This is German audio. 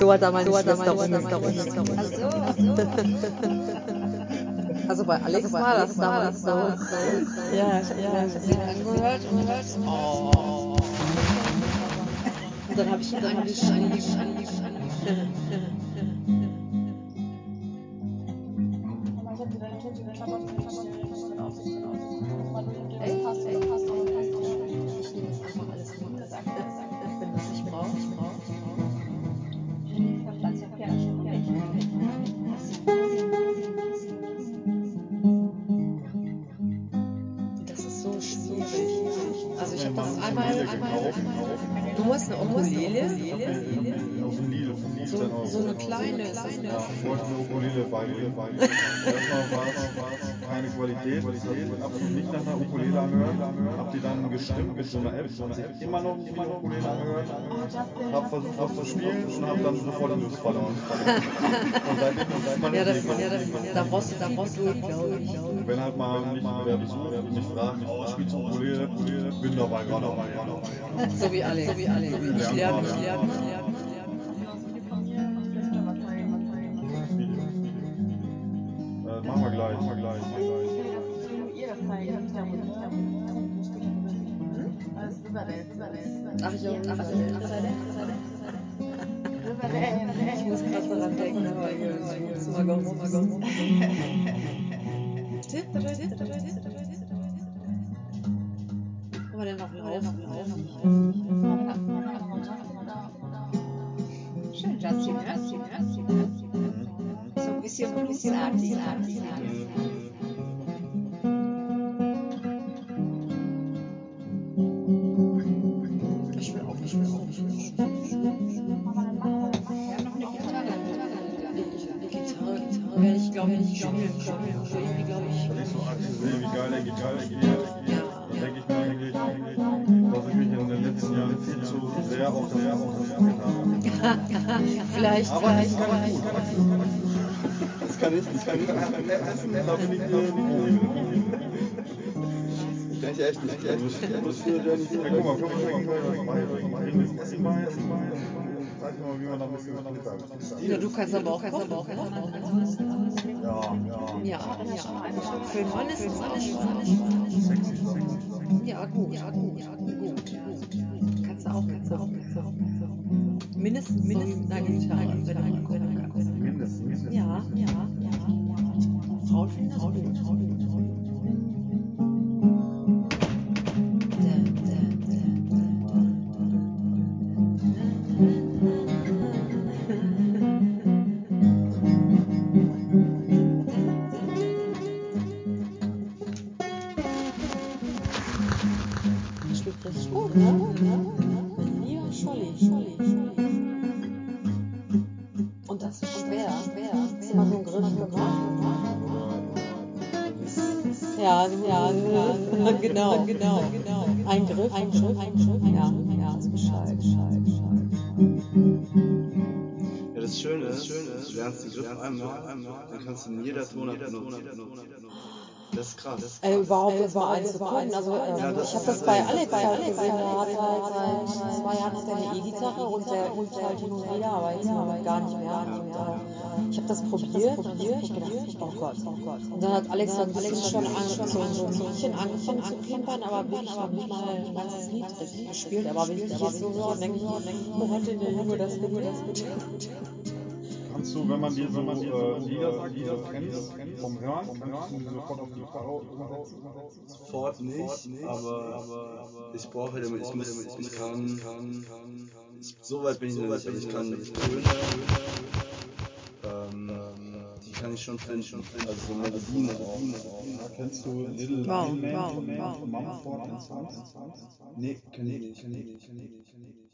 So hat er meine Schwester so, ach so. Also bei Alex war das damals so. Ja, ja, sie angehört und gehört. Oh. Und dann habe ich ihn angeschrieben. Du hast eine Ukulele, Aus dem von 15 so, Euro. so eine kleine, Ja, kleine. ich wollte eine Ukulele beibringen. Erstmal war es Qualität, es hat absolut nicht nach einer Ukulele angehört. Hab die dann gestimmt mit so einer App, hat sich immer noch wie eine Ukulele angehört. Hab versucht, was zu spielen und hab dann sofort die Lust verloren. Und seitdem ist man Ja, nicht das, ja, das, da brauchst du, da brauchst du, glaube ich. Wenn halt mal mich wer besucht und mich fragt, oh, spielst du Ukulele? Bin dabei, gerade dabei, ja, dabei. So wie Alex. So wie. Ich lerne, ich lerne, ich lerne, ich lerne. Äh, machen wir gleich, Ich muss gerade daran denken, aber jetzt mal go, mal go. Kann man denn noch laufen? Schön, Justin, Justin, Justin, Justin. So ein bisschen bluesartig. Ich ich, nicht spielen können. Irgendwie, glaube ich, der Gitarre spielt, dann denke ich mir eigentlich, dass ich mich in den letzten Jahren viel zu sehr auf das Instrument habe. vielleicht, Aber vielleicht, gut. Das kann ich, das kann ich. Da bin ich. Kann ich echt nicht. Lernen, Ja, guck mal, guck mal, guck mal, Essen bei, Essen bei. Zeig dir mal, wie man da ein bisschen Ja, du kannst aber auch, kannst aber auch, kochen. Ja, ja. Ja, ja. Für Mann ist spannend. Sexy. Ja, gut, ja, gut, ja, gut, gut. Kannst du auch, kannst du auch, kannst du auch. Mindestens, mindestens eine Gitarre, wenn du mal gucken kannst. Mindestens, mindestens. Ja, ja, ja. Lieber Scholli, Scholli, Scholli. Und das ist schwer, schwer. Hast du mal so einen Griff gemacht? Ja, so, ja, ja, genau, genau, genau. Ein Griff, ein Griff, ein Griff, ja, ja, ist Bescheid, Bescheid, Bescheid. Ja, das Schöne ist, du lernst den Griff einmal, dann kannst du in jeder Tonart benutzen. Das ist krass. Äh, überhaupt jetzt mal eins zu können. Also, ähm, Ja, das ich habe ist das das bei. Alex halt gesehen. Der hat halt seit zwei Jahren hat er eine E-Gitarre und der übt halt hin und wieder, aber jetzt Moment gar nicht mehr. Äh, ich habe das probiert und ich gedacht, oh Gott, oh Gott. Und dann hat Alex so ein bisschen schon, so, ein Liedchen angefangen zu klimpern, aber wirklich noch nicht mal ein ganzes Lied gespielt. Aber wenn ich jetzt so höre, denke ich, wo hat denn der Junge das gelernt? Kannst du, wenn man dir so äh, Lieder sagt, die du kennst, vom Hören, kannst du sofort auf die Gitarre umsetzen? Sofort nicht, aber ich brauche halt immer, ich muss, ich kann, ich, so weit bin ich noch nicht, aber ich kann Töne, ähm, die kann ich schon finden, also so Melodien auch. Kennst du Little Green Man von Mumford and Sons? Nee, kenn ich nicht, kenn ich nicht, kenn ich nicht.